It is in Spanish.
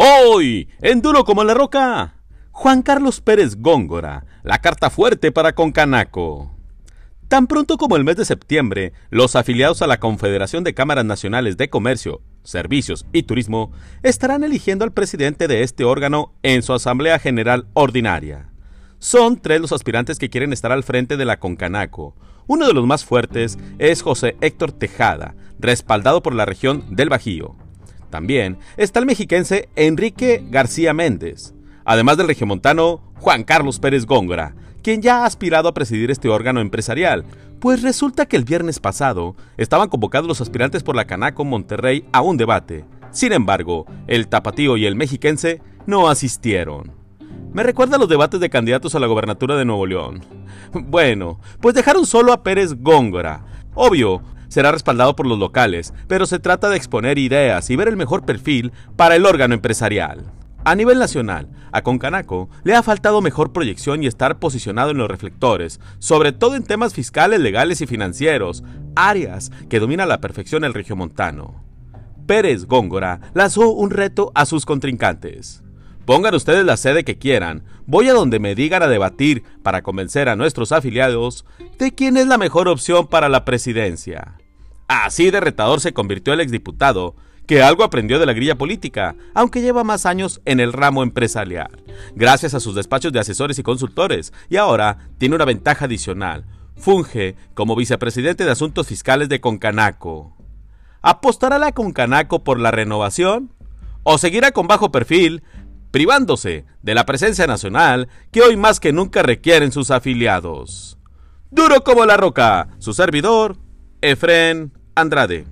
Hoy, en Duro como la Roca, Juan Carlos Pérez Góngora, la carta fuerte para Concanaco. Tan pronto como el mes de septiembre, los afiliados a la Confederación de Cámaras Nacionales de Comercio, Servicios y Turismo estarán eligiendo al presidente de este órgano en su Asamblea General Ordinaria. Son tres los aspirantes que quieren estar al frente de la Concanaco. Uno de los más fuertes es José Héctor Tejada, respaldado por la región del Bajío. También está el mexiquense Enrique García Méndez, además del regiomontano Juan Carlos Pérez Góngora, quien ya ha aspirado a presidir este órgano empresarial, pues resulta que el viernes pasado estaban convocados los aspirantes por la Canaco Monterrey a un debate. Sin embargo, el tapatío y el mexiquense no asistieron. Me recuerda los debates de candidatos a la gobernatura de Nuevo León. Bueno, pues dejaron solo a Pérez Góngora. Obvio, será respaldado por los locales, pero se trata de exponer ideas y ver el mejor perfil para el órgano empresarial. A nivel nacional, a Concanaco le ha faltado mejor proyección y estar posicionado en los reflectores, sobre todo en temas fiscales, legales y financieros, áreas que domina a la perfección el regiomontano. Pérez Góngora lanzó un reto a sus contrincantes. Pongan ustedes la sede que quieran, voy a donde me digan a debatir para convencer a nuestros afiliados de quién es la mejor opción para la presidencia. Así de retador se convirtió el exdiputado, que algo aprendió de la grilla política, aunque lleva más años en el ramo empresarial, gracias a sus despachos de asesores y consultores, y ahora tiene una ventaja adicional. Funge como vicepresidente de Asuntos Fiscales de Concanaco. ¿Apostará la Concanaco por la renovación? ¿O seguirá con bajo perfil, privándose de la presencia nacional que hoy más que nunca requieren sus afiliados? Duro como la roca, su servidor, Efren Andrade.